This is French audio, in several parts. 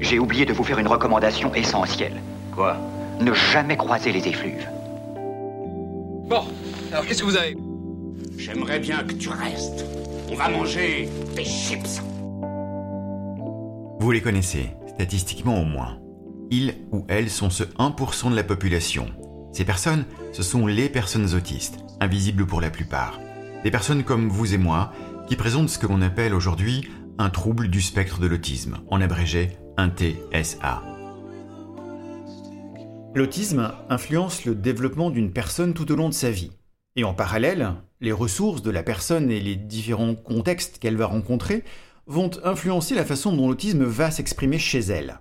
J'ai oublié de vous faire une recommandation essentielle. Quoi? Ne jamais croiser les effluves. Bon, alors qu'est-ce que vous avez? J'aimerais bien que tu restes. On va manger des chips. Vous les connaissez, statistiquement au moins. Ils ou elles sont ce 1% de la population. Ces personnes, ce sont les personnes autistes, invisibles pour la plupart. Des personnes comme vous et moi, qui présentent ce que l'on appelle aujourd'hui un trouble du spectre de l'autisme, en abrégé un TSA. L'autisme influence le développement d'une personne tout au long de sa vie. Et en parallèle, les ressources de la personne et les différents contextes qu'elle va rencontrer vont influencer la façon dont l'autisme va s'exprimer chez elle.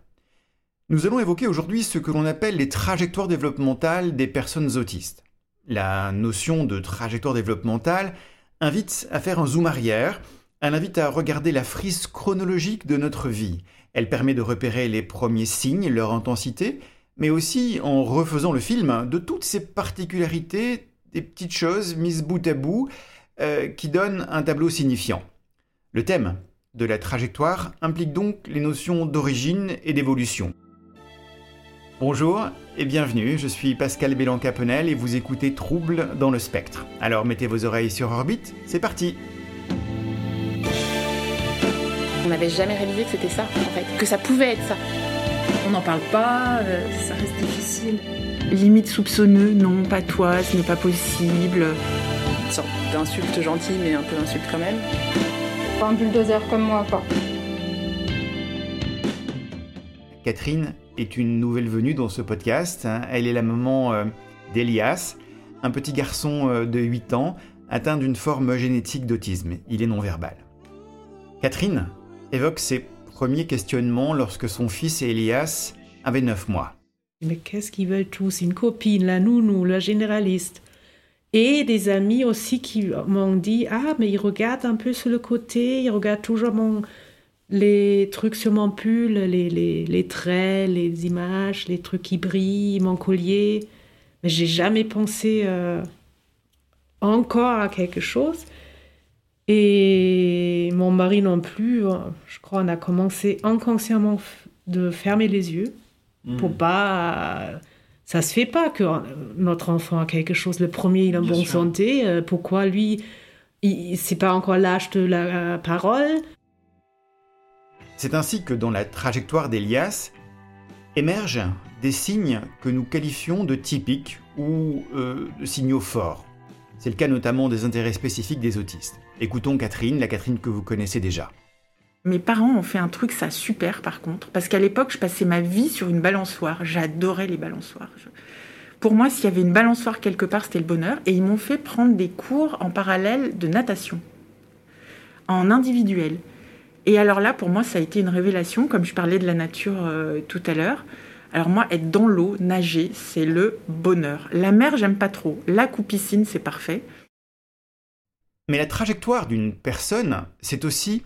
Nous allons évoquer aujourd'hui ce que l'on appelle les trajectoires développementales des personnes autistes. La notion de trajectoire développementale invite à faire un zoom arrière, elle invite à regarder la frise chronologique de notre vie. Elle permet de repérer les premiers signes, leur intensité, mais aussi en refaisant le film de toutes ces particularités, des petites choses mises bout à bout, euh, qui donnent un tableau signifiant. Le thème de la trajectoire implique donc les notions d'origine et d'évolution. Bonjour et bienvenue, je suis Pascal Bélan-Capenel et vous écoutez Trouble dans le spectre. Alors mettez vos oreilles sur orbite, c'est parti On n'avait jamais réalisé que c'était ça, en fait, que ça pouvait être ça. On n'en parle pas, euh, ça reste difficile. Limite soupçonneux, non, pas toi, ce n'est pas possible. Une sorte d'insulte gentille, mais un peu insulte quand même. Pas un bulldozer comme moi, quoi. Catherine est une nouvelle venue dans ce podcast. hein. Elle est la maman euh, d'Elias, un petit garçon euh, de 8 ans atteint d'une forme génétique d'autisme. Il est non-verbal. Catherine évoque ses premiers questionnements lorsque son fils Elias avait 9 mois. Mais qu'est-ce qu'ils veulent tous? Une copine, la nounou, la généraliste. Et des amis aussi qui m'ont dit Ah, mais il regarde un peu sur le côté, il regarde toujours mon, les trucs sur mon pull, les, les, les traits, les images, les trucs qui brillent, mon collier. Mais j'ai jamais pensé euh, encore à quelque chose. Et mon mari non plus, euh, je crois, on a commencé inconsciemment de fermer les yeux pour pas. Ça se fait pas que euh, notre enfant a quelque chose. Le premier, il est en Bien bonne sûr. santé. euh, Pourquoi lui, il- c'est pas encore l'âge de la euh, parole? C'est ainsi que dans la trajectoire d'Elias émergent des signes que nous qualifions de typiques ou euh, de signaux forts. C'est le cas notamment des intérêts spécifiques des autistes. Écoutons Catherine, la Catherine que vous connaissez déjà. Mes parents ont fait un truc, ça super par contre, parce qu'à l'époque, je passais ma vie sur une balançoire. J'adorais les balançoires. Pour moi, s'il y avait une balançoire quelque part, c'était le bonheur. Et ils m'ont fait prendre des cours en parallèle de natation, en individuel. Et alors là, pour moi, ça a été une révélation, comme je parlais de la nature euh, tout à l'heure. Alors moi, être dans l'eau, nager, c'est le bonheur. La mer, j'aime pas trop. Lac ou piscine, c'est parfait. Mais la trajectoire d'une personne, c'est aussi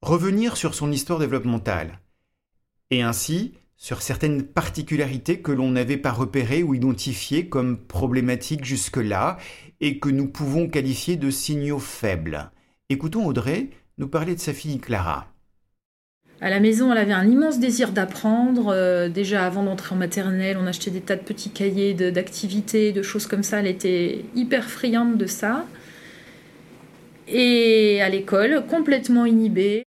revenir sur son histoire développementale. Et ainsi, sur certaines particularités que l'on n'avait pas repérées ou identifiées comme problématiques jusque-là et que nous pouvons qualifier de signaux faibles. Écoutons Audrey nous parler de sa fille Clara. À la maison, elle avait un immense désir d'apprendre. Euh, déjà avant d'entrer en maternelle, on achetait des tas de petits cahiers d'activités, de, choses comme ça. Elle était hyper friande de ça. Et à l'école, complètement inhibée.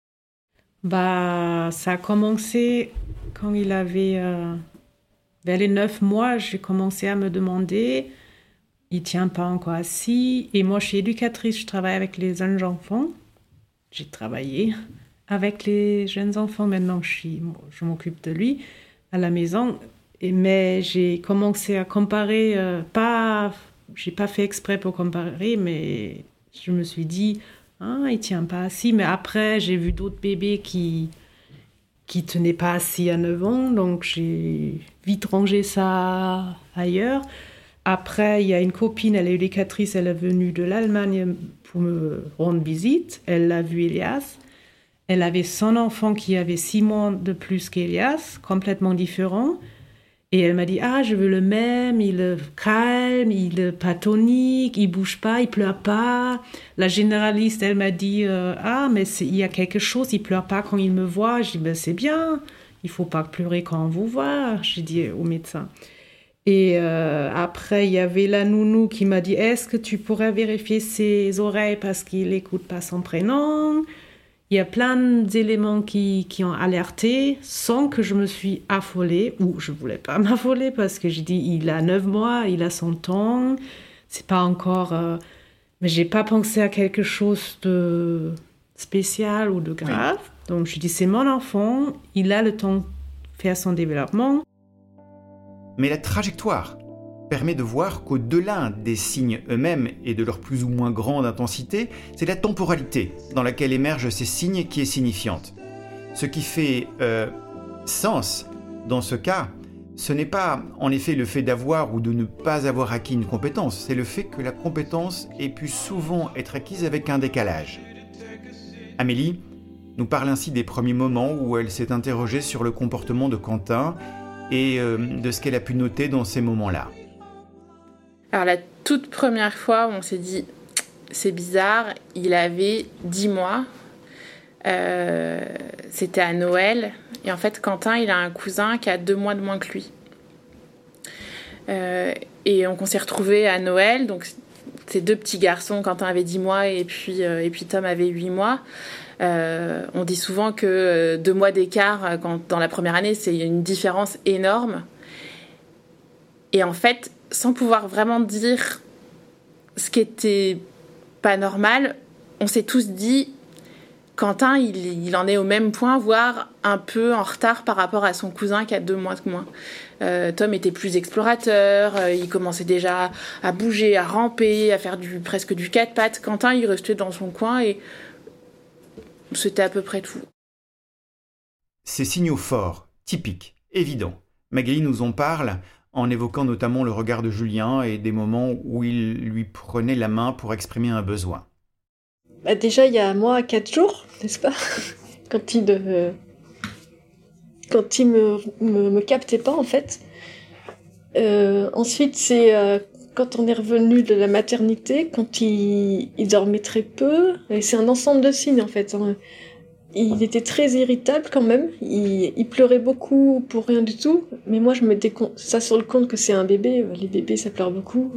Bah, ça a commencé quand il avait euh, vers les neuf mois. J'ai commencé à me demander, il tient pas encore assis. Et moi, je suis éducatrice, je travaille avec les jeunes enfants. J'ai travaillé avec les jeunes enfants. Maintenant, je m'occupe de lui à la maison. Et, mais j'ai commencé à comparer, euh, pas, j'ai pas fait exprès pour comparer, mais je me suis dit, ah, il tient pas assis. Mais après, j'ai vu d'autres bébés qui qui tenaient pas assis à 9 ans, donc j'ai vite rangé ça ailleurs. Après, il y a une copine, elle est éducatrice, elle est venue de l'Allemagne pour me rendre visite. Elle a vu Elias. Elle avait son enfant qui avait six mois de plus qu'Elias, complètement différent. Et elle m'a dit, ah, je veux le même, il est calme, il est pas tonique, il bouge pas, il pleure pas. La généraliste, elle m'a dit, euh, ah, mais il y a quelque chose, il pleure pas quand il me voit. Je dis, ben, c'est bien, il faut pas pleurer quand on vous voit, j'ai dit au médecin. Et euh, après, il y avait la nounou qui m'a dit, est-ce que tu pourrais vérifier ses oreilles parce qu'il n'écoute pas son prénom? Il y a plein d'éléments qui, qui, ont alerté sans que je me suis affolée, ou je voulais pas m'affoler parce que j'ai dit il a 9 mois, il a son temps, c'est pas encore. Euh, mais j'ai pas pensé à quelque chose de spécial ou de grave. Donc je dis c'est mon enfant, il a le temps de faire son développement. Mais la trajectoire permet de voir qu'au-delà des signes eux-mêmes et de leur plus ou moins grande intensité, c'est la temporalité dans laquelle émergent ces signes qui est signifiante. Ce qui fait euh, sens dans ce cas, ce n'est pas en effet le fait d'avoir ou de ne pas avoir acquis une compétence, c'est le fait que la compétence ait pu souvent être acquise avec un décalage. Amélie nous parle ainsi des premiers moments où elle s'est interrogée sur le comportement de Quentin et euh, de ce qu'elle a pu noter dans ces moments-là. Alors la toute première fois où on s'est dit c'est bizarre, il avait 10 mois. Euh, c'était à Noël. Et en fait, Quentin, il a un cousin qui a deux mois de moins que lui. Euh, et on s'est retrouvés à Noël. Donc, ces deux petits garçons, Quentin avait 10 mois et puis, euh, et puis Tom avait 8 mois. on dit souvent que deux mois d'écart dans la première année, c'est une différence énorme. Et en fait, sans pouvoir vraiment dire ce qui était pas normal, on s'est tous dit Quentin, il, en est au même point, voire un peu en retard par rapport à son cousin qui a deux mois de moins. Euh, Tom était plus explorateur, euh, il commençait déjà à bouger, à ramper, à faire du, presque du quatre pattes. Quentin, il restait dans son coin et c'était à peu près tout. Ces signaux forts, typiques, évidents, Magali nous en parle en évoquant notamment le regard de Julien et des moments où il lui prenait la main pour exprimer un besoin. Bah déjà, il y a moi quatre jours, n'est-ce pas Quand il ne quand il me, me, captait pas, en fait. Euh, ensuite, c'est euh, quand on est revenu de la maternité, quand il, il dormait très peu. Et c'est un ensemble de signes, en fait. Hein il était très irritable quand même. Il, pleurait beaucoup pour rien du tout. Mais moi, je me mettais ça sur le compte que c'est un bébé. Les bébés, ça pleure beaucoup.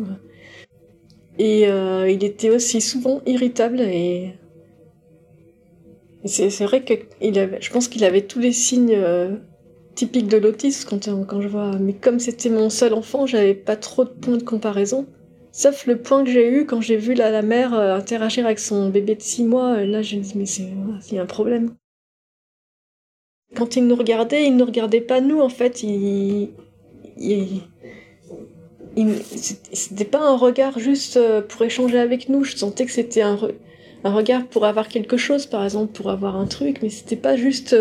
Et euh, il était aussi souvent irritable. Et, c'est vrai que je pense qu'il avait tous les signes euh, typiques de l'autisme quand, quand je vois. Mais comme c'était mon seul enfant, j'avais pas trop de points de comparaison. Sauf le point que j'ai eu quand j'ai vu la, mère euh, interagir avec son bébé de 6 mois, euh, là j'ai dit mais c'est il y a un problème. Quand il nous regardait, il ne nous regardait pas nous en fait, il, c'était pas un regard juste euh, pour échanger avec nous, je sentais que c'était un, un regard pour avoir quelque chose, par exemple pour avoir un truc, mais c'était pas juste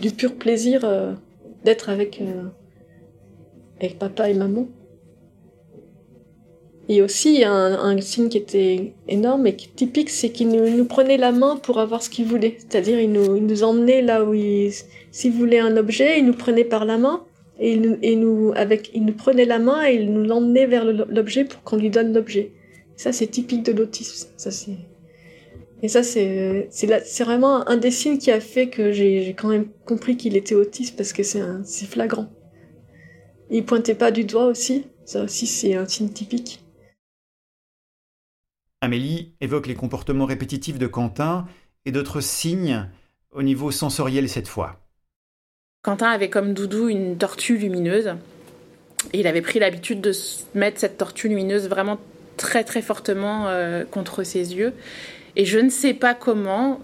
du pur plaisir d'être avec, avec papa et maman. Et aussi, un, un signe qui était énorme et typique, c'est qu'il nous, prenait la main pour avoir ce qu'il voulait. C'est-à-dire, il nous, il nous emmenait là où il, s'il voulait un objet, il nous prenait par la main et il nous, et nous, avec, il nous prenait la main et il nous l'emmenait vers l'objet pour qu'on lui donne l'objet. Ça, c'est typique de l'autisme. Ça, c'est, et ça, c'est, c'est, vraiment un des signes qui a fait que j'ai, j'ai quand même compris qu'il était autiste parce que c'est c'est flagrant. Il pointait pas du doigt aussi. Ça aussi, c'est un signe typique. Amélie évoque les comportements répétitifs de Quentin et d'autres signes au niveau sensoriel cette fois. Quentin avait comme doudou une tortue lumineuse. Et il avait pris l'habitude de mettre cette tortue lumineuse vraiment très très fortement euh, contre ses yeux. Et je ne sais pas comment,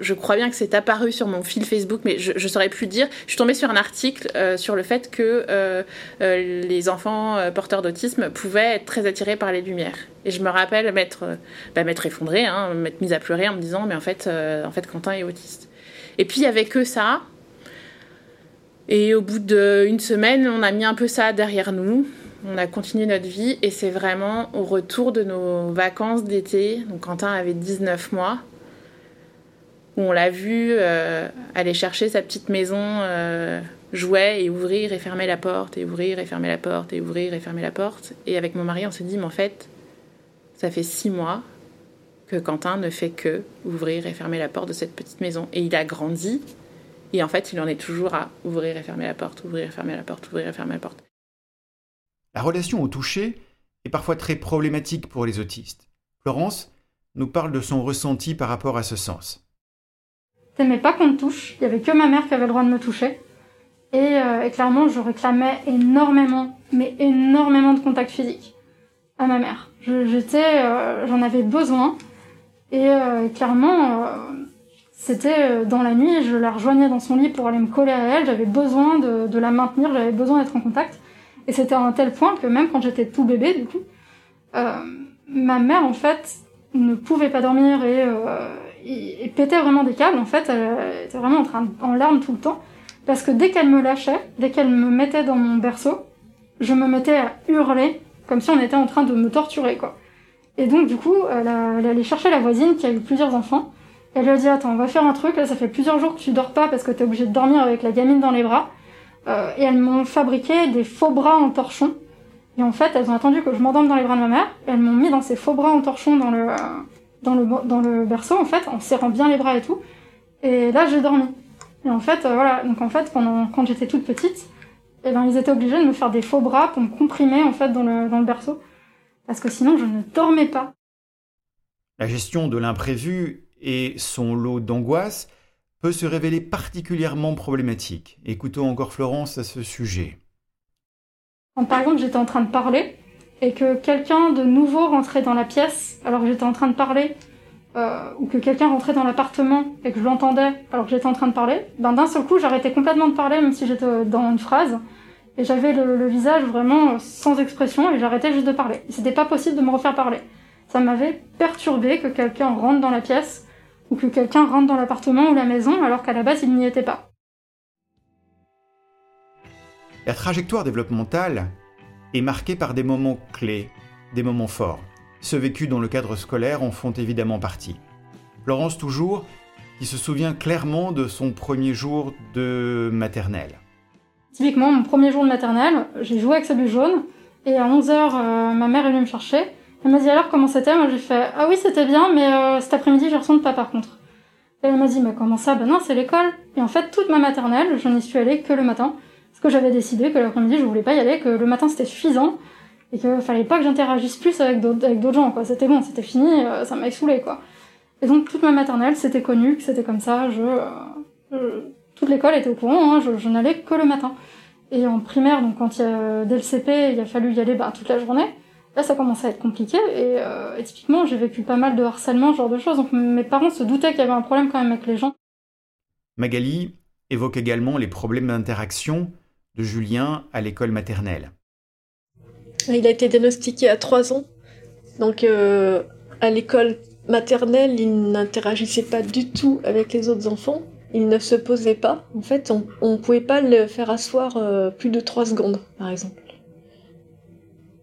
je crois bien que c'est apparu sur mon fil Facebook, mais je, ne saurais plus dire. Je suis tombée sur un article euh, sur le fait que euh, euh, les enfants porteurs d'autisme pouvaient être très attirés par les lumières. Et je me rappelle m'être bah, effondrée, hein, m'être mise à pleurer en me disant, mais en fait, en fait, Quentin est autiste. Et puis il y avait que ça. Et au bout d'une semaine, on a mis un peu ça derrière nous. On a continué notre vie et c'est vraiment au retour de nos vacances d'été. Quentin avait 19 mois où on l'a vu euh, aller chercher sa petite maison euh, jouet et ouvrir et fermer la porte, et ouvrir et fermer la porte, et ouvrir et fermer la porte. Et avec mon mari, on s'est dit, mais en fait, ça fait six mois que Quentin ne fait que ouvrir et fermer la porte de cette petite maison. Et il a grandi, et en fait, il en est toujours à ouvrir et fermer la porte, ouvrir et fermer la porte, ouvrir et fermer la porte. La relation au toucher est parfois très problématique pour les autistes. Florence nous parle de son ressenti par rapport à ce sens. T'aimais pas qu'on te touche, il y avait que ma mère qui avait le droit de me toucher. Et, euh, clairement, je réclamais énormément, mais énormément de contact physique à ma mère. J'étais, euh, j'en avais besoin. Et euh, clairement, c'était dans la nuit, je la rejoignais dans son lit pour aller me coller à elle. J'avais besoin de, la maintenir, j'avais besoin d'être en contact. Et c'était à un tel point que même quand j'étais tout bébé, du coup, ma mère, en fait, ne pouvait pas dormir et, et pétait vraiment des câbles. En fait, elle était vraiment en, train en larmes tout le temps. Parce que dès qu'elle me lâchait, dès qu'elle me mettait dans mon berceau, je me mettais à hurler comme si on était en train de me torturer, quoi. Et donc, du coup, elle, allait chercher la voisine qui a eu plusieurs enfants. Elle lui a dit Attends, on va faire un truc, là, ça fait plusieurs jours que tu dors pas parce que t'es obligé de dormir avec la gamine dans les bras. Euh, et elles m'ont fabriqué des faux bras en torchon. Et en fait, elles ont attendu que je m'endorme dans les bras de ma mère. Elles m'ont mis dans ces faux bras en torchon dans le, dans le, dans le berceau, en fait, en serrant bien les bras et tout. Et là, j'ai dormi. Et en fait, euh, voilà. Donc, en fait, pendant, quand j'étais toute petite, eh ben, ils étaient obligés de me faire des faux bras pour me comprimer, en fait, dans le, dans le berceau. Parce que sinon, je ne dormais pas. La gestion de l'imprévu et son lot d'angoisse peut se révéler particulièrement problématique. Écoutons encore Florence à ce sujet. Quand par exemple j'étais en train de parler et que quelqu'un de nouveau rentrait dans la pièce alors que j'étais en train de parler, euh, ou que quelqu'un rentrait dans l'appartement et que je l'entendais alors que j'étais en train de parler, ben d'un seul coup j'arrêtais complètement de parler même si j'étais dans une phrase et j'avais le, le visage vraiment sans expression et j'arrêtais juste de parler. C'était pas possible de me refaire parler. Ça m'avait perturbé que quelqu'un rentre dans la pièce ou que quelqu'un rentre dans l'appartement ou la maison alors qu'à la base il n'y était pas. La trajectoire développementale est marquée par des moments clés, des moments forts. Ceux vécus dans le cadre scolaire en font évidemment partie. Florence toujours, qui se souvient clairement de son premier jour de maternelle. Typiquement, mon premier jour de maternelle, j'ai joué avec sa bulle jaune, et à 11h, ma mère est venue me chercher. Elle m'a dit alors comment c'était? Moi j'ai fait Ah oui, c'était bien, mais euh, cet après-midi, reçu de pas par contre. Elle m'a dit Mais comment ça? Ben non, c'est l'école. Et en fait, toute ma maternelle, je n'y suis allée que le matin. Que j'avais décidé que l'après-midi, je voulais pas y aller, que le matin c'était suffisant, et qu'il fallait pas que j'interagisse plus avec d'autres gens, quoi. C'était bon, c'était fini, euh, ça m'avait saoulé, quoi. Et donc, toute ma maternelle, c'était connu que c'était comme ça, je. euh, toute l'école était au courant, hein, je, je n'allais que le matin. Et en primaire, donc quand il y a, dès le CP, il a fallu y aller bah, toute la journée. Là, ça commençait à être compliqué. Et, euh, et typiquement, j'ai vécu pas mal de harcèlement, ce genre de choses. Donc mes parents se doutaient qu'il y avait un problème quand même avec les gens. Magali évoque également les problèmes d'interaction de Julien à l'école maternelle. Il a été diagnostiqué à 3 ans. Donc, euh, à l'école maternelle, il n'interagissait pas du tout avec les autres enfants. Il ne se posait pas. En fait, on ne pouvait pas le faire asseoir euh, plus de 3 secondes, par exemple.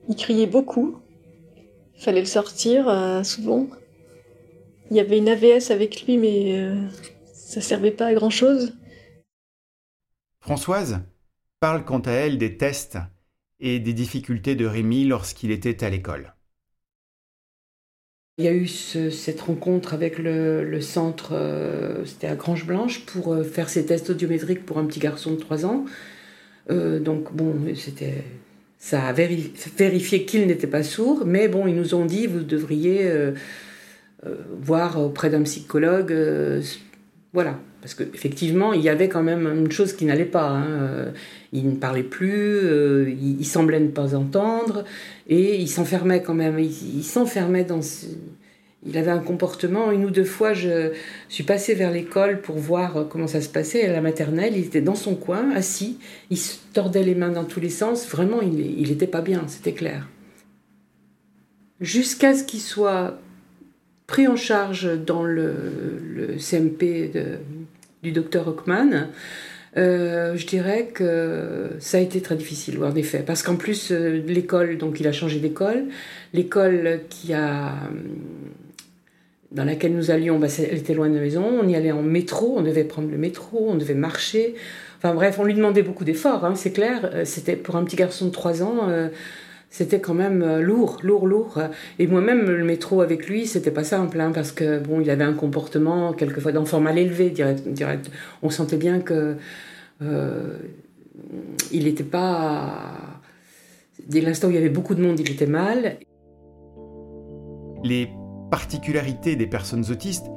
Il criait beaucoup. Il fallait le sortir euh, souvent. Il y avait une AVS avec lui, mais ça servait pas à grand chose. Françoise? Parle quant à elle des tests et des difficultés de Rémi lorsqu'il était à l'école. Il y a eu ce- cette rencontre avec le, centre, euh, c'était à Grange Blanche, pour euh, faire ses tests audiométriques pour un petit garçon de 3 ans. Euh, donc bon, c'était, ça a qu'il n'était pas sourd, mais bon, ils nous ont dit vous devriez voir auprès d'un psychologue, voilà, parce qu'effectivement il y avait quand même une chose qui n'allait pas. hein, euh, Il ne parlait plus, euh, il, semblait ne pas entendre, et il s'enfermait quand même. Il, s'enfermait dans. Il avait un comportement. Une ou deux fois, je suis passée vers l'école pour voir comment ça se passait. À la maternelle, il était dans son coin, assis. Il se tordait les mains dans tous les sens. Vraiment, il n'était pas bien, c'était clair. Jusqu'à ce qu'il soit pris en charge dans le CMP de- docteur Hockman, euh, je dirais que ça a été très difficile, en effet, parce qu'en plus euh, l'école, donc il a changé d'école, l'école qui a dans laquelle nous allions, bah, elle était loin de la maison, on y allait en métro, on devait prendre le métro, on devait marcher. Enfin bref, on lui demandait beaucoup d'efforts, hein, c'est clair. Euh, c'était pour un petit garçon de 3 ans, c'était quand même euh, lourd, lourd, lourd. Et moi-même, le métro avec lui, c'était pas simple, hein, parce que bon, il avait un comportement quelquefois d'enfant mal élevé, direct, direct. On sentait bien que il n'était pas. Dès l'instant où il y avait beaucoup de monde, il était mal. Les particularités des personnes autistes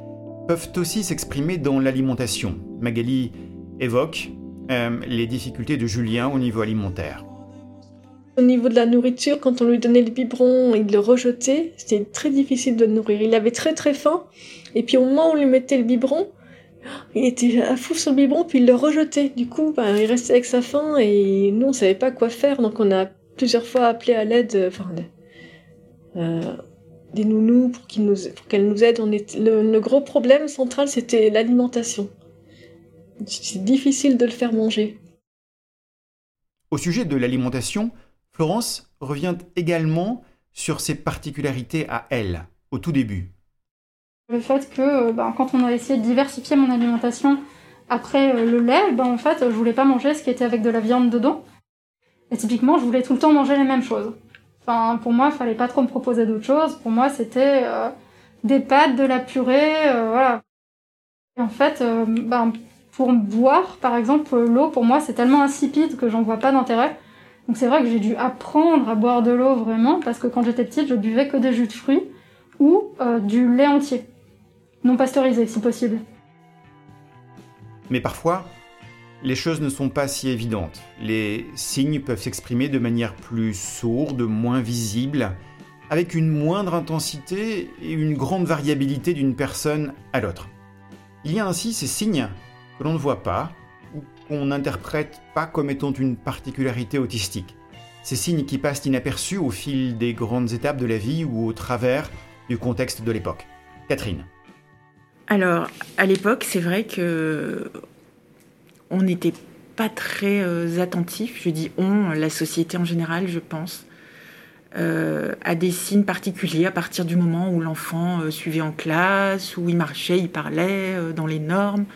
peuvent aussi s'exprimer dans l'alimentation. Magali évoque euh, les difficultés de Julien au niveau alimentaire. Au niveau de la nourriture, quand on lui donnait le biberon, il le rejetait. C'était très difficile de le nourrir. Il avait très très faim. Et puis au moment où on lui mettait le biberon, il était à fou sur le biberon, puis il le rejetait. Du coup, ben, il restait avec sa faim et nous, on savait pas quoi faire. Donc on a plusieurs fois appelé à l'aide. Enfin, euh, des nounous pour qu'elles nous, nous, aident. On le, gros problème central, c'était l'alimentation. C'est difficile de le faire manger. Au sujet de l'alimentation, Florence revient également sur ses particularités à elle, au tout début. Le fait que euh, ben, quand on a essayé de diversifier mon alimentation après euh, le lait, ben, en fait, je voulais pas manger ce qui était avec de la viande dedans. Et typiquement, je voulais tout le temps manger les mêmes choses. Enfin, pour moi, il fallait pas trop me proposer d'autres choses. Pour moi, c'était euh, des pâtes, de la purée, voilà. Et en fait, ben, pour boire, par exemple, l'eau, pour moi, c'est tellement insipide que j'en vois pas d'intérêt. Donc c'est vrai que j'ai dû apprendre à boire de l'eau vraiment, parce que quand j'étais petite, je buvais que des jus de fruits ou du lait entier, non pasteurisé si possible. Mais parfois, les choses ne sont pas si évidentes. Les signes peuvent s'exprimer de manière plus sourde, moins visible, avec une moindre intensité et une grande variabilité d'une personne à l'autre. Il y a ainsi ces signes que l'on ne voit pas qu'on n'interprète pas comme étant une particularité autistique. Ces signes qui passent inaperçus au fil des grandes étapes de la vie ou au travers du contexte de l'époque. Catherine. Alors, à l'époque, c'est vrai que on n'était pas très euh, attentif, je dis on, la société en général, je pense, euh, à des signes particuliers à partir du moment où l'enfant euh, suivait en classe, où il marchait, il parlait dans les normes.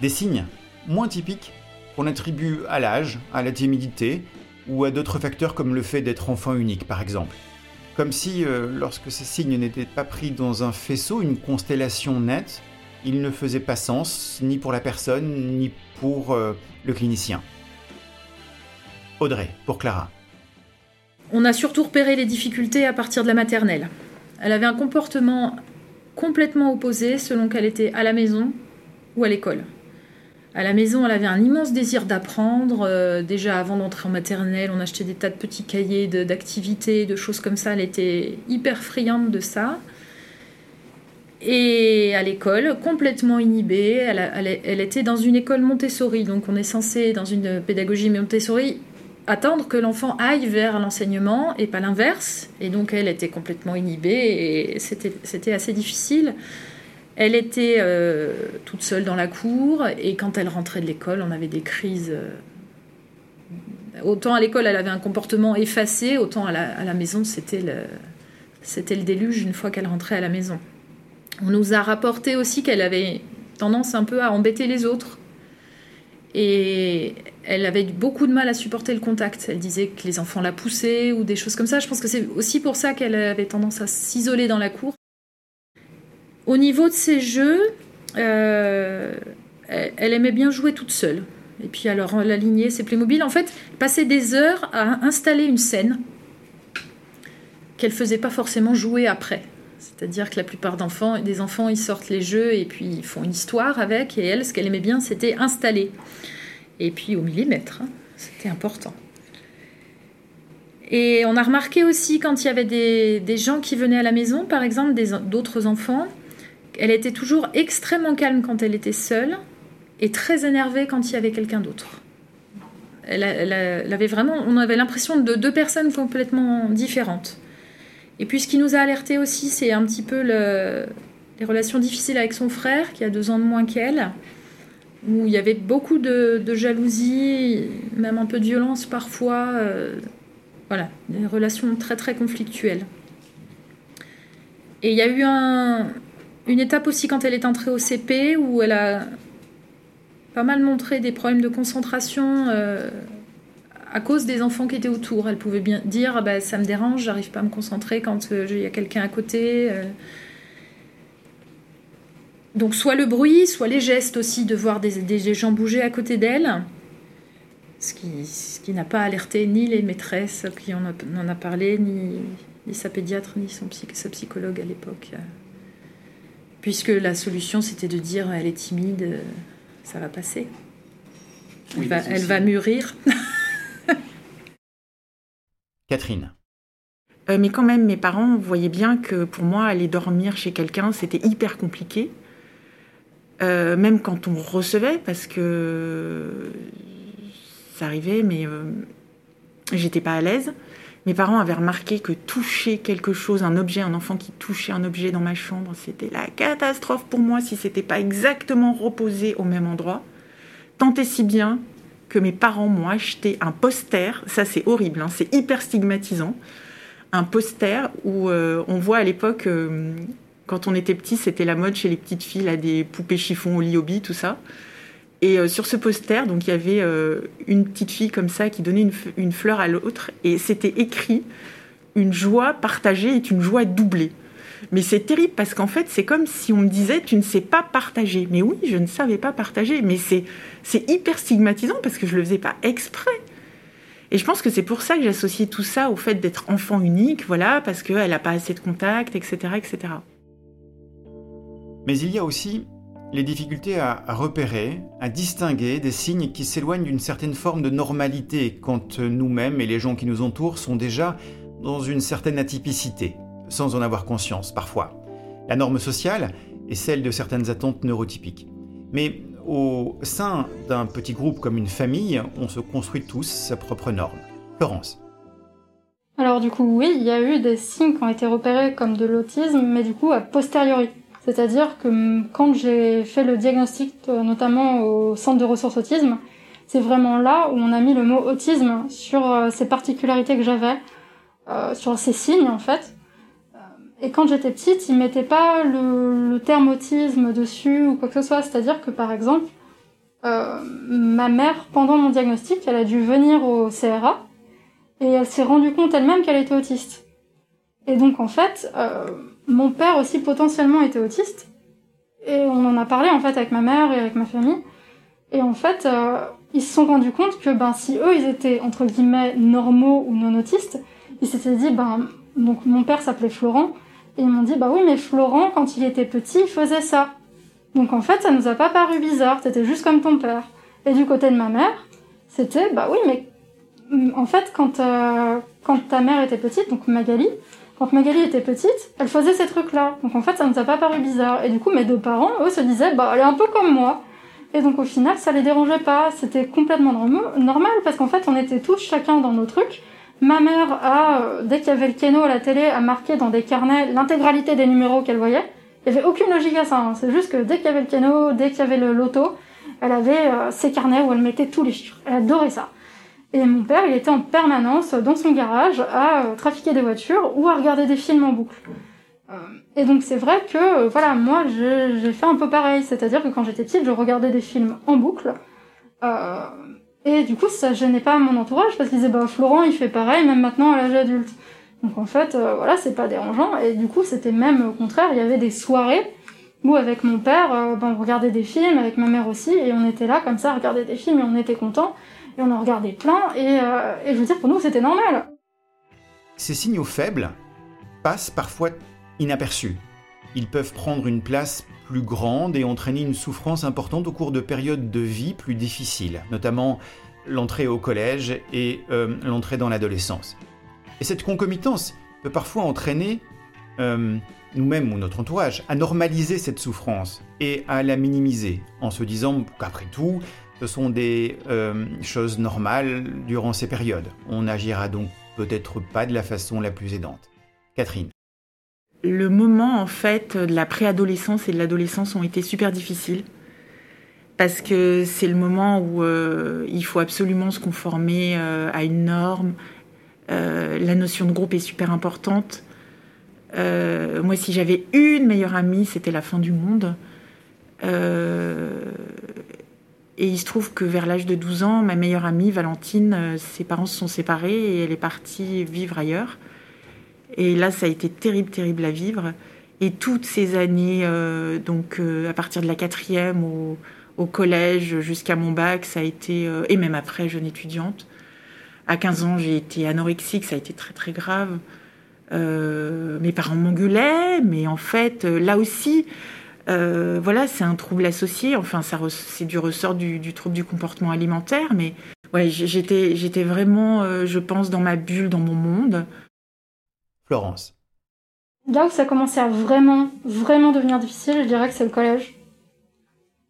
Des signes moins typiques qu'on attribue à l'âge, à la timidité ou à d'autres facteurs comme le fait d'être enfant unique par exemple. Comme si, lorsque ces signes n'étaient pas pris dans un faisceau, une constellation nette, il ne faisait pas sens, ni pour la personne, ni pour euh, le clinicien. Audrey, pour Clara. On a surtout repéré les difficultés à partir de la maternelle. Elle avait un comportement complètement opposé selon qu'elle était à la maison ou à l'école. À la maison, elle avait un immense désir d'apprendre. Euh, déjà avant d'entrer en maternelle, on achetait des tas de petits cahiers d'activités, de, de, choses comme ça. Elle était hyper friande de ça. Et à l'école, complètement inhibée, elle, était dans une école Montessori, donc on est censé, dans une pédagogie Montessori, attendre que l'enfant aille vers l'enseignement et pas l'inverse. Et donc elle était complètement inhibée et c'était assez difficile. Elle était euh, toute seule dans la cour et quand elle rentrait de l'école, on avait des crises. Euh, autant à l'école, elle avait un comportement effacé, autant à la, maison, c'était le déluge une fois qu'elle rentrait à la maison. On nous a rapporté aussi qu'elle avait tendance un peu à embêter les autres. Et elle avait beaucoup de mal à supporter le contact. Elle disait que les enfants la poussaient ou des choses comme ça. Je pense que c'est aussi pour ça qu'elle avait tendance à s'isoler dans la cour. Au niveau de ses jeux, euh, elle aimait bien jouer toute seule. Et puis alors la lignée, c'est Playmobil. En fait, passer des heures à installer une scène qu'elle faisait pas forcément jouer après. C'est-à-dire que la plupart d'enfants, des enfants, ils sortent les jeux et puis ils font une histoire avec. Et elle, ce qu'elle aimait bien, c'était installer. Et puis au millimètre, hein, c'était important. Et on a remarqué aussi quand il y avait des, gens qui venaient à la maison, par exemple d'autres enfants, elle était toujours extrêmement calme quand elle était seule et très énervée quand il y avait quelqu'un d'autre. on avait l'impression de deux personnes complètement différentes. Et puis ce qui nous a alerté aussi, c'est un petit peu les relations difficiles avec son frère, qui a deux ans de moins qu'elle, où il y avait beaucoup de, jalousie, même un peu de violence parfois. Euh, voilà, des relations très très conflictuelles. Et il y a eu un, une étape aussi quand elle est entrée au CP où elle a pas mal montré des problèmes de concentration euh, à cause des enfants qui étaient autour. Elle pouvait bien dire ah bah, ça me dérange, j'arrive pas à me concentrer quand euh, il y a quelqu'un à côté. euh. Donc soit le bruit, soit les gestes aussi de voir des, gens bouger à côté d'elle. Ce qui, n'a pas alerté ni les maîtresses qui en a, en a parlé, ni, sa pédiatre, ni son sa psychologue à l'époque. Puisque la solution, c'était de dire elle est timide, euh, ça va passer. Elle, Oui, va, elle mûrir. Catherine. Euh, mais quand même, mes parents voyaient bien que pour moi, aller dormir chez quelqu'un, c'était hyper compliqué. Euh, même quand on recevait, parce que ça arrivait, mais euh, j'étais pas à l'aise. Mes parents avaient remarqué que toucher quelque chose, un objet, un enfant qui touchait un objet dans ma chambre, c'était la catastrophe pour moi si c'était pas exactement reposé au même endroit. Tant et si bien que mes parents m'ont acheté un poster. Ça, c'est horrible, hein, c'est hyper stigmatisant. Un poster où euh, on voit à l'époque, euh, quand on était petit, c'était la mode chez les petites filles, là, des poupées chiffon au lit hobby, tout ça. Et euh, sur ce poster, donc il y avait euh, une petite fille comme ça qui donnait une, fleur à l'autre, et c'était écrit une joie partagée est une joie doublée. Mais c'est terrible parce qu'en fait, c'est comme si on me disait tu ne sais pas partager. Mais oui, je ne savais pas partager. Mais c'est c'est hyper stigmatisant parce que je le faisais pas exprès. Et je pense que c'est pour ça que j'associe tout ça au fait d'être enfant unique, voilà, parce qu'elle n'a pas assez de contacts, etc., etc. Mais il y a aussi les difficultés à, repérer, à distinguer des signes qui s'éloignent d'une certaine forme de normalité quand nous-mêmes et les gens qui nous entourent sont déjà dans une certaine atypicité, sans en avoir conscience parfois. La norme sociale est celle de certaines attentes neurotypiques. Mais au sein d'un petit groupe comme une famille, on se construit tous sa propre norme. Florence. Alors du coup, oui, il y a eu des signes qui ont été repérés comme de l'autisme, mais du coup a posteriori. C'est-à-dire que quand j'ai fait le diagnostic, euh, notamment au centre de ressources autisme, c'est vraiment là où on a mis le mot autisme sur euh, ces particularités que j'avais, euh, sur ces signes en fait. Euh, Et quand j'étais petite, ils mettaient pas le, le terme autisme dessus ou quoi que ce soit. C'est-à-dire que par exemple, euh, ma mère, pendant mon diagnostic, elle a dû venir au CRA et elle s'est rendue compte elle-même qu'elle était autiste. Et donc en fait, mon père aussi potentiellement était autiste. Et on en a parlé en fait avec ma mère et avec ma famille. Et en fait, euh, ils se sont rendus compte que ben si eux ils étaient entre guillemets normaux ou non autistes, ils s'étaient dit ben donc mon père s'appelait Florent et ils m'ont dit bah oui mais Florent quand il était petit il faisait ça. Donc en fait ça nous a pas paru bizarre, t'étais juste comme ton père. Et du côté de ma mère, c'était bah oui mais en fait quand euh, quand ta mère était petite donc Magali quand Magali était petite, elle faisait ces trucs-là. Donc en fait, ça nous a pas paru bizarre. Et du coup, mes deux parents, eux, se disaient, bah, elle est un peu comme moi. Et donc au final, ça les dérangeait pas. C'était complètement norm- normal parce qu'en fait, on était tous chacun dans nos trucs. Ma mère a, euh, dès qu'il y avait le kéno à la télé, a marqué dans des carnets l'intégralité des numéros qu'elle voyait. Il y avait aucune logique à ça. hein. C'est juste que dès qu'il y avait le kéno, dès qu'il y avait le loto, elle avait euh, ses carnets où elle mettait tous les chiffres. Elle adorait ça. Et mon père, il était en permanence dans son garage à euh, trafiquer des voitures ou à regarder des films en boucle. Euh, et donc c'est vrai que, euh, voilà, moi j'ai fait un peu pareil, c'est-à-dire que quand j'étais petite, je regardais des films en boucle. Euh, et du coup, ça gênait pas mon entourage parce qu'ils disaient, bah Florent, il fait pareil, même maintenant à l'âge adulte. Donc en fait, voilà, c'est pas dérangeant. Et du coup, c'était même au contraire, il y avait des soirées où avec mon père, ben, on regardait des films, avec ma mère aussi, et on était là comme ça à regarder des films et on était contents. Et on en regardait plein, et, euh, et je veux dire, pour nous, c'était normal. Ces signaux faibles passent parfois inaperçus. Ils peuvent prendre une place plus grande et entraîner une souffrance importante au cours de périodes de vie plus difficiles, notamment l'entrée au collège et euh, l'entrée dans l'adolescence. Et cette concomitance peut parfois entraîner euh, nous-mêmes ou notre entourage à normaliser cette souffrance et à la minimiser en se disant qu'après tout, ce sont des euh, choses normales durant ces périodes. On n'agira donc peut-être pas de la façon la plus aidante. Catherine. Le moment, en fait, de la préadolescence et de l'adolescence ont été super difficiles. Parce que c'est le moment où euh, il faut absolument se conformer euh, à une norme. La notion de groupe est super importante. Moi, si j'avais une meilleure amie, c'était la fin du monde. Euh, et il se trouve que vers l'âge de 12 ans, ma meilleure amie, Valentine, euh, ses parents se sont séparés et elle est partie vivre ailleurs. Et là, ça a été terrible, terrible à vivre. Et toutes ces années, euh, donc à partir de la quatrième au, au collège jusqu'à mon bac, ça a été, et même après, jeune étudiante. À 15 ans, j'ai été anorexique, ça a été très très grave. mes parents m'engueulaient, mais en fait, là aussi, euh, voilà, c'est un trouble associé. Enfin, ça c'est du ressort du, trouble du comportement alimentaire. Mais ouais, j'étais, j'étais vraiment, euh, je pense, dans ma bulle, dans mon monde. Florence. Là où ça commençait à vraiment, vraiment devenir difficile, je dirais que c'est le collège.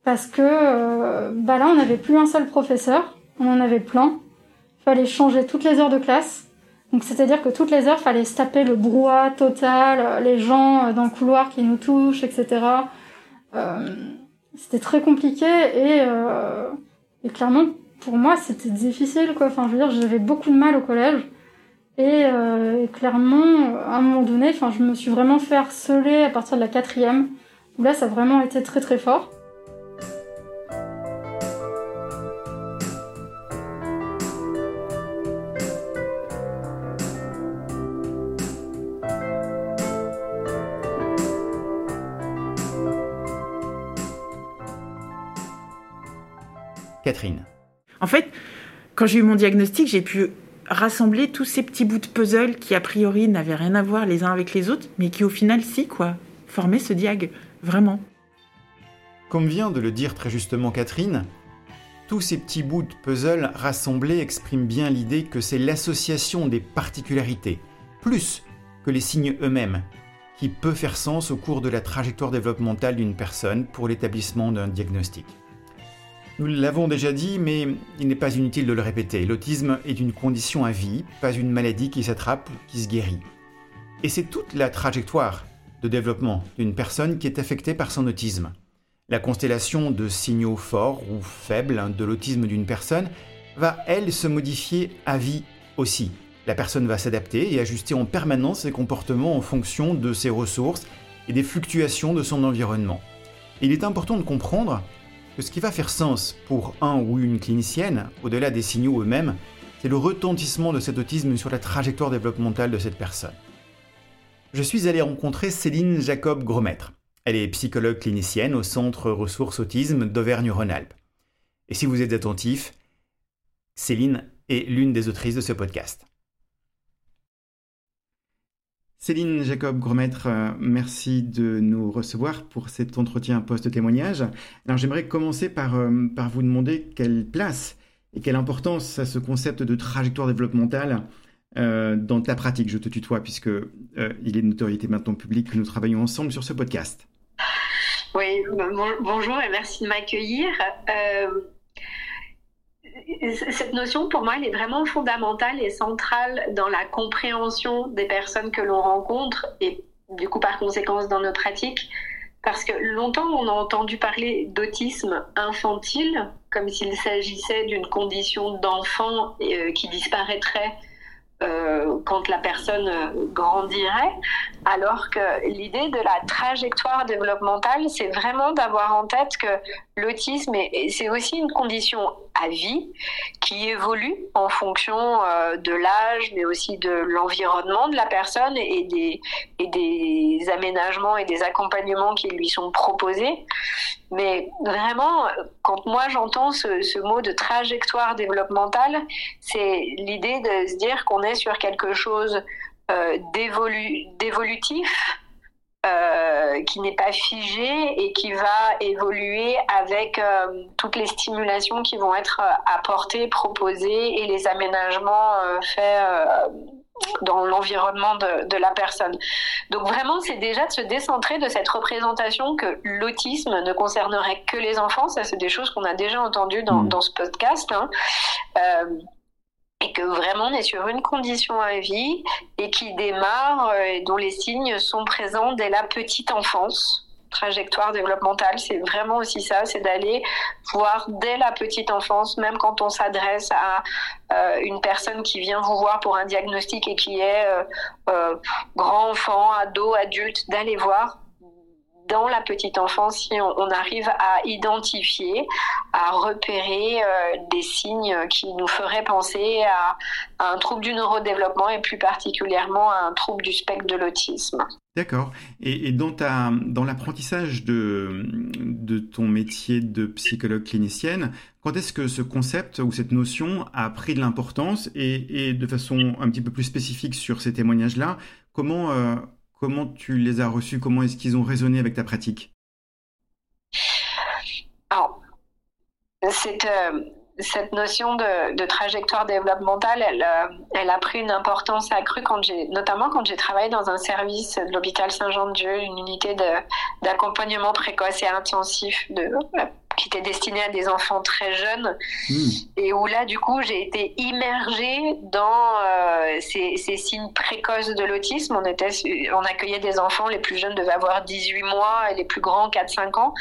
Parce que euh, bah là, on n'avait plus un seul professeur, on en avait plein. Il fallait changer toutes les heures de classe. Donc c'est-à-dire que toutes les heures, il fallait se taper le brouhaha total, les gens dans le couloir qui nous touchent, etc. Euh, c'était très compliqué euh, et, clairement pour moi c'était difficile quoi. Enfin je veux dire j'avais beaucoup de mal au collège et, euh, clairement à un moment donné je me suis vraiment fait harceler à partir de la quatrième où là ça a vraiment été très très fort. Catherine. En fait, quand j'ai eu mon diagnostic, j'ai pu rassembler tous ces petits bouts de puzzle qui a priori n'avaient rien à voir les uns avec les autres, mais qui au final si quoi, formaient ce diag, vraiment. Comme vient de le dire très justement Catherine, tous ces petits bouts de puzzle rassemblés expriment bien l'idée que c'est l'association des particularités, plus que les signes eux-mêmes, qui peut faire sens au cours de la trajectoire développementale d'une personne pour l'établissement d'un diagnostic. Nous l'avons déjà dit, mais il n'est pas inutile de le répéter. L'autisme est une condition à vie, pas une maladie qui s'attrape qui se guérit. Et c'est toute la trajectoire de développement d'une personne qui est affectée par son autisme. La constellation de signaux forts ou faibles de l'autisme d'une personne va, elle, se modifier à vie aussi. La personne va s'adapter et ajuster en permanence ses comportements en fonction de ses ressources et des fluctuations de son environnement. il est important de comprendre ce qui va faire sens pour un ou une clinicienne, au-delà des signaux eux-mêmes, c'est le retentissement de cet autisme sur la trajectoire développementale de cette personne. Je suis allé rencontrer Céline Jacob Gromètre. Elle est psychologue clinicienne au Centre Ressources Autisme d'Auvergne-Rhône-Alpes. Et si vous êtes attentif, Céline est l'une des autrices de ce podcast. Céline Jacob Gromètre, euh, merci de nous recevoir pour cet entretien post-témoignage. Alors j'aimerais commencer par, euh, par vous demander quelle place et quelle importance a ce concept de trajectoire développementale euh, dans ta pratique. Je te tutoie puisque il est de notoriété maintenant publique que nous travaillons ensemble sur ce podcast. Oui, bonjour et merci de m'accueillir cette notion, pour moi, elle est vraiment fondamentale et centrale dans la compréhension des personnes que l'on rencontre et du coup, par conséquence, dans nos pratiques. Parce que longtemps, on a entendu parler d'autisme infantile, comme s'il s'agissait d'une condition d'enfant euh, qui disparaîtrait euh, quand la personne euh, grandirait, alors que l'idée de la trajectoire développementale, c'est vraiment d'avoir en tête que l'autisme, c'est aussi une condition à vie qui évolue en fonction euh, de l'âge, mais aussi de l'environnement de la personne et des, et des aménagements et des accompagnements qui lui sont proposés. Mais vraiment, quand moi j'entends ce, mot de trajectoire développementale, c'est l'idée de se dire qu'on est sur quelque chose euh, d'évolutif euh, qui n'est pas figé et qui va évoluer avec euh, toutes les stimulations qui vont être euh, apportées, proposées et les aménagements faits dans l'environnement de, de, la personne. Donc vraiment, c'est déjà de se décentrer de cette représentation que l'autisme ne concernerait que les enfants. Ça, c'est des choses qu'on a déjà entendues dans, mmh. dans ce podcast. Hein et que vraiment on est sur une condition à vie et qui démarre euh, et dont les signes sont présents dès la petite enfance trajectoire développementale, c'est vraiment aussi ça, c'est d'aller voir dès la petite enfance, même quand on s'adresse à euh, une personne qui vient vous voir pour un diagnostic et qui est euh, euh, grand enfant, ado, adulte, d'aller voir dans la petite enfance si on, arrive à identifier, à repérer des signes qui nous feraient penser à, à un trouble du neurodéveloppement et plus particulièrement à un trouble du spectre de l'autisme. D'accord. Et, dans, ta, dans l'apprentissage de, de ton métier de psychologue clinicienne, quand est-ce que ce concept ou cette notion a pris de l'importance et, de façon un petit peu plus spécifique sur ces témoignages-là, comment, euh, comment tu les as reçus? Comment est-ce qu'ils ont résonné avec ta pratique? Alors, euh, cette notion de, trajectoire développementale, elle, euh, elle, a pris une importance accrue quand j'ai, notamment quand j'ai travaillé dans un service de l'hôpital Saint-Jean-de-Dieu, une unité d'accompagnement précoce et intensif de, qui était destinée à des enfants très jeunes, hmm. et où là, du coup, j'ai été immergée dans euh, ces, ces, signes précoces de l'autisme. On, était, on accueillait des enfants, les plus jeunes devaient avoir 18 mois, et les plus grands 4-5 ans,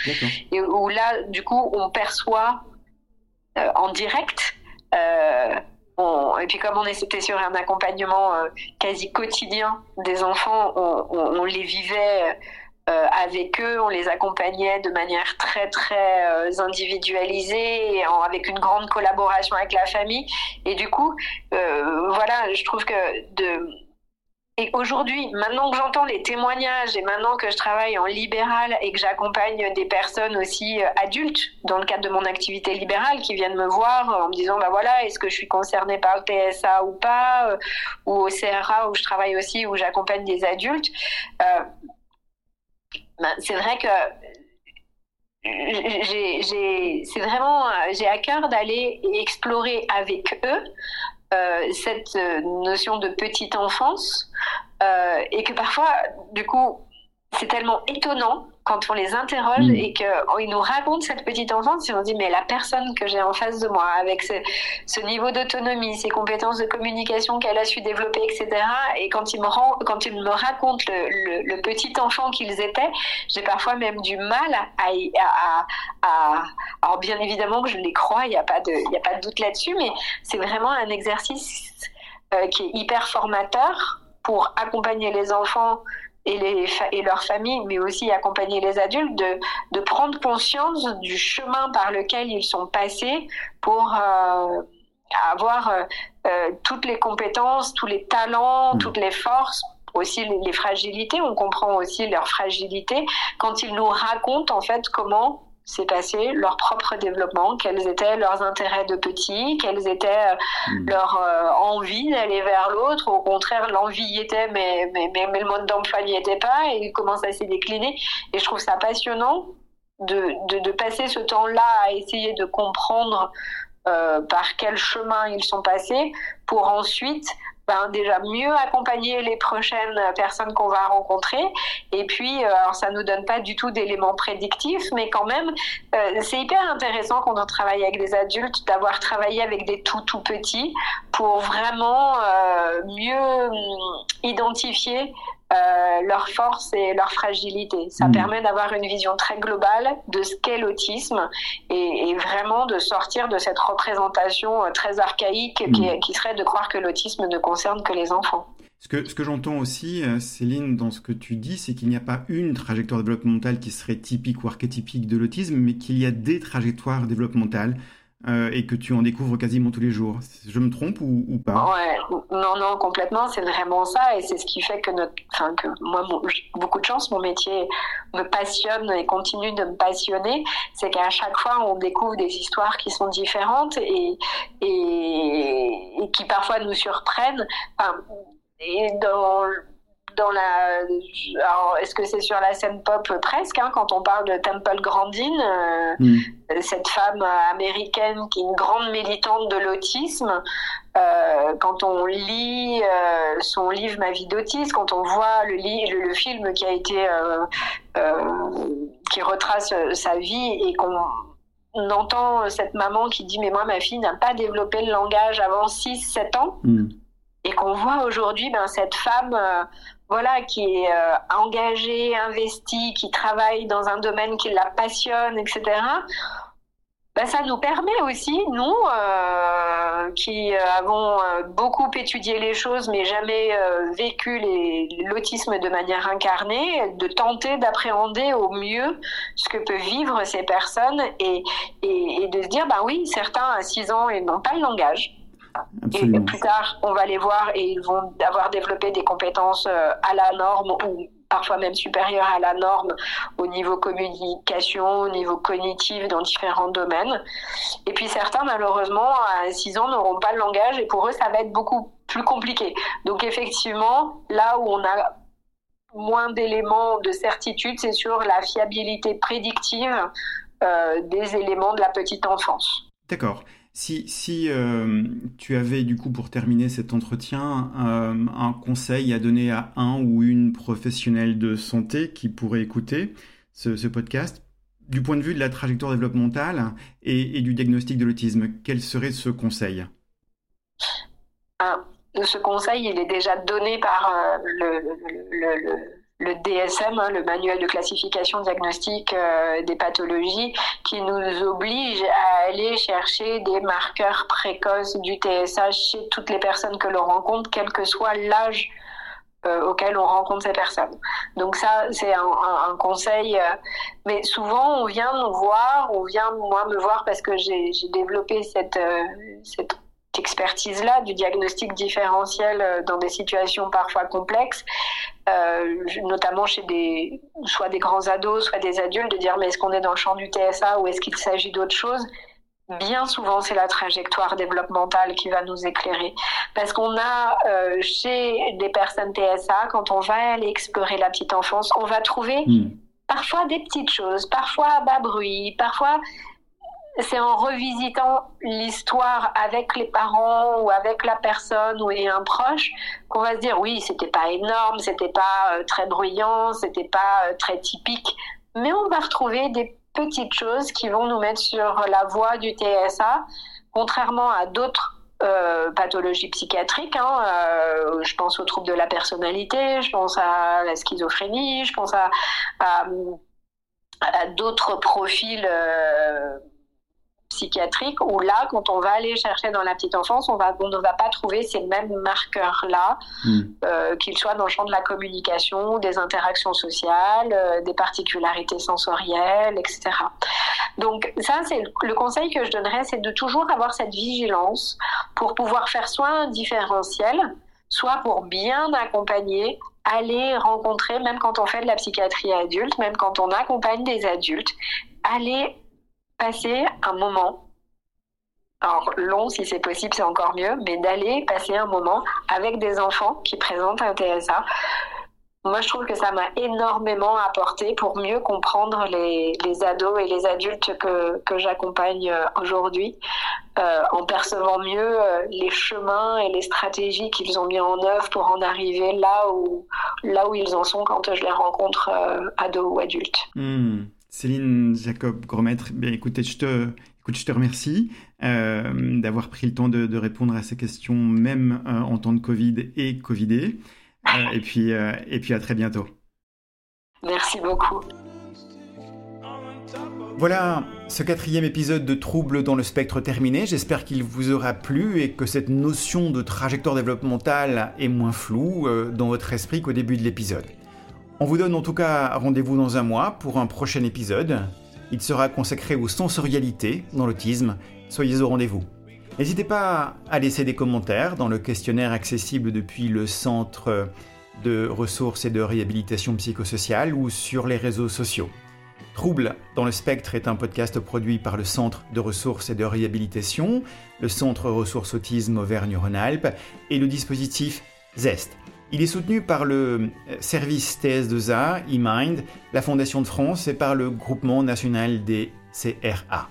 et où là, du coup, on perçoit euh, en direct. Euh, et puis comme on était sur un accompagnement euh, quasi quotidien des enfants, on, les vivait avec eux, on les accompagnait de manière très très individualisée, avec une grande collaboration avec la famille. Et du coup, voilà, je trouve que de et aujourd'hui, maintenant que j'entends les témoignages et maintenant que je travaille en libéral et que j'accompagne des personnes aussi euh, adultes dans le cadre de mon activité libérale qui viennent me voir en me disant bah voilà est-ce que je suis concernée par le TSA ou pas euh, ou au CRA où je travaille aussi où j'accompagne des adultes euh, ben, c'est vrai que j'ai c'est vraiment j'ai à cœur d'aller explorer avec eux cette euh, notion de petite enfance euh, et que parfois, du coup, c'est tellement étonnant quand on les interroge mm. et qu'ils nous racontent cette petite enfance et on dit mais la personne que j'ai en face de moi avec ce, niveau d'autonomie, ces compétences de communication qu'elle a su développer, etc. Et quand ils me, rend, quand ils me racontent le, petit enfant qu'ils étaient, j'ai parfois même du mal à, à, à, Alors bien évidemment que je les crois, il n'y a, pas de, a pas de doute là-dessus, mais c'est vraiment un exercice euh, qui est hyper formateur pour accompagner les enfants et, les et leurs familles, mais aussi accompagner les adultes, de, de prendre conscience du chemin par lequel ils sont passés pour euh, avoir euh, euh, toutes les compétences, tous les talents, mmh. toutes les forces aussi les, les, fragilités, on comprend aussi leurs fragilités quand ils nous racontent en fait comment s'est passé leur propre développement, quels étaient leurs intérêts de petits, quelles étaient euh, hmm. leurs euh, envies d'aller vers l'autre. Au contraire, l'envie y était, mais, mais, mais, le mode d'emploi n'y était pas, et comment ça s'est décliné. Et je trouve ça passionnant de, de, de passer ce temps-là à essayer de comprendre euh, par quel chemin ils sont passés pour ensuite ben, déjà mieux accompagner les prochaines personnes qu'on va rencontrer. Et puis, euh, alors ça nous donne pas du tout d'éléments prédictifs, mais quand même, euh, c'est hyper intéressant quand on travaille avec des adultes d'avoir travaillé avec des tout tout petits pour vraiment euh, mieux hum, identifier euh, leurs forces et leurs fragilités. Ça hmm. permet d'avoir une vision très globale de ce qu'est l'autisme et, et, vraiment de sortir de cette représentation euh, très archaïque qui, hmm. qui, serait de croire que l'autisme ne concerne que les enfants. Ce que, ce que j'entends aussi, euh, Céline, dans ce que tu dis, c'est qu'il n'y a pas une trajectoire développementale qui serait typique ou archétypique de l'autisme, mais qu'il y a des trajectoires développementales euh, et que tu en découvres quasiment tous les jours. Je me trompe ou, pas? Non, non, complètement. C'est vraiment ça, et c'est ce qui fait que notre, que moi, beaucoup de chance, mon métier me passionne et continue de me passionner. C'est qu'à chaque fois, on découvre des histoires qui sont différentes et qui parfois nous surprennent. Et dans dans la. Alors, est-ce que c'est sur la scène pop presque hein, quand on parle de Temple Grandin, euh, mm. cette femme américaine qui est une grande militante de l'autisme. Euh, quand on lit euh, son livre Ma vie d'autiste, quand on voit le, le, le, film qui a été qui retrace sa vie et qu'on entend cette maman qui dit mais moi ma fille n'a pas développé le langage avant 6-7 ans. Mm et qu'on voit aujourd'hui ben, cette femme euh, voilà, qui est engagé, investi, qui travaille dans un domaine qui la passionne, etc., ben, ça nous permet aussi, nous, euh, qui avons euh, beaucoup étudié les choses mais jamais euh, vécu l'autisme de manière incarnée, de tenter d'appréhender au mieux ce que peuvent vivre ces personnes et, de se dire, ben oui, certains à 6 ans, n'ont pas le langage. Et plus tard, on va les voir et ils vont avoir développé des compétences à la norme ou parfois même supérieure à la norme au niveau communication, au niveau cognitif dans différents domaines. Et puis certains, malheureusement, à 6 ans, n'auront pas le langage et pour eux, ça va être beaucoup plus compliqué. Donc effectivement, là où on a moins d'éléments de certitude, c'est sur la fiabilité prédictive euh, des éléments de la petite enfance. D'accord. Si, euh, tu avais du coup pour terminer cet entretien euh, un conseil à donner à un ou une professionnelle de santé qui pourrait écouter ce, podcast, du point de vue de la trajectoire développementale et, du diagnostic de l'autisme, quel serait ce conseil? Ah, Ce conseil, il est déjà donné par euh, le DSM, hein, le manuel de classification diagnostique euh, des pathologies, qui nous oblige à aller chercher des marqueurs précoces du TSH chez toutes les personnes que l'on rencontre, quel que soit l'âge euh, auquel on rencontre ces personnes. Donc ça, c'est un, conseil. Euh, mais souvent, on vient nous voir, on vient moi me voir parce que j'ai développé cette expertise-là du diagnostic différentiel euh, dans des situations parfois complexes, euh, notamment chez des soit des grands ados, soit des adultes, de dire mais est-ce qu'on est dans le champ du TSA ou est-ce qu'il s'agit d'autre chose? Bien souvent, c'est la trajectoire développementale qui va nous éclairer. Parce qu'on a euh, chez des personnes TSA, quand on va aller explorer la petite enfance, on va trouver hmm. parfois des petites choses, parfois à bas bruit, parfois c'est en revisitant l'histoire avec les parents ou avec la personne ou un proche qu'on va se dire oui, c'était pas énorme, c'était pas euh, très bruyant, c'était pas euh, très typique, mais on va retrouver des petites choses qui vont nous mettre sur la voie du TSA, contrairement à d'autres euh, pathologies psychiatriques. Hein, je pense aux troubles de la personnalité, je pense à la schizophrénie, je pense à, à, d'autres profils psychiatrique où là, quand on va aller chercher dans la petite enfance, on, va, on ne va pas trouver ces mêmes marqueurs-là, hmm. euh, qu'ils soient dans le champ de la communication, des interactions sociales, euh, des particularités sensorielles, etc. Donc ça, c'est le conseil que je donnerais, c'est de toujours avoir cette vigilance pour pouvoir faire soit un différentiel, soit pour bien accompagner aller rencontrer, même quand on fait de la psychiatrie adulte, même quand on accompagne des adultes, aller passer un moment, alors long si c'est possible, c'est encore mieux, mais d'aller passer un moment avec des enfants qui présentent un TSA. Moi, je trouve que ça m'a énormément apporté pour mieux comprendre les, ados et les adultes que, que j'accompagne euh, aujourd'hui, euh, en percevant mieux euh, les chemins et les stratégies qu'ils ont mis en œuvre pour en arriver là où, là où ils en sont quand je les rencontre ados ou adultes. Hmm. Céline Jacob Gromètre, bien écoutez, je te, écoute, je te remercie euh, d'avoir pris le temps de, répondre à ces questions, même euh, en temps de Covid et Covidé. Euh, et, puis, et puis à très bientôt. Merci beaucoup. Voilà ce quatrième épisode de Troubles dans le spectre terminé. J'espère qu'il vous aura plu et que cette notion de trajectoire développementale est moins floue dans votre esprit qu'au début de l'épisode. On vous donne en tout cas rendez-vous dans un mois pour un prochain épisode. Il sera consacré aux sensorialités dans l'autisme. Soyez au rendez-vous. N'hésitez pas à laisser des commentaires dans le questionnaire accessible depuis le Centre de ressources et de réhabilitation psychosociale ou sur les réseaux sociaux. Trouble dans le spectre est un podcast produit par le Centre de ressources et de réhabilitation, le Centre ressources autisme Auvergne-Rhône-Alpes et le dispositif ZEST il est soutenu par le euh, service TS2A, eMind, la Fondation de France et par le Groupement national des CRA.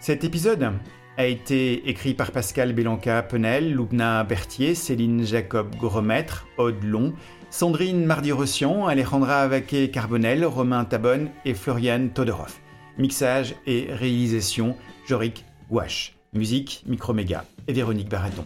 Cet épisode a été écrit par Pascal Bélanca-Penel, Loubna Berthier, Céline Jacob Goromètre, Aude Long, Sandrine Mardi-Rossian, Alejandra Vaquet-Carbonel, Romain Tabonne et Florian Todorov. Mixage et réalisation, Jorik Gouache. Musique, Microméga et Véronique Baraton.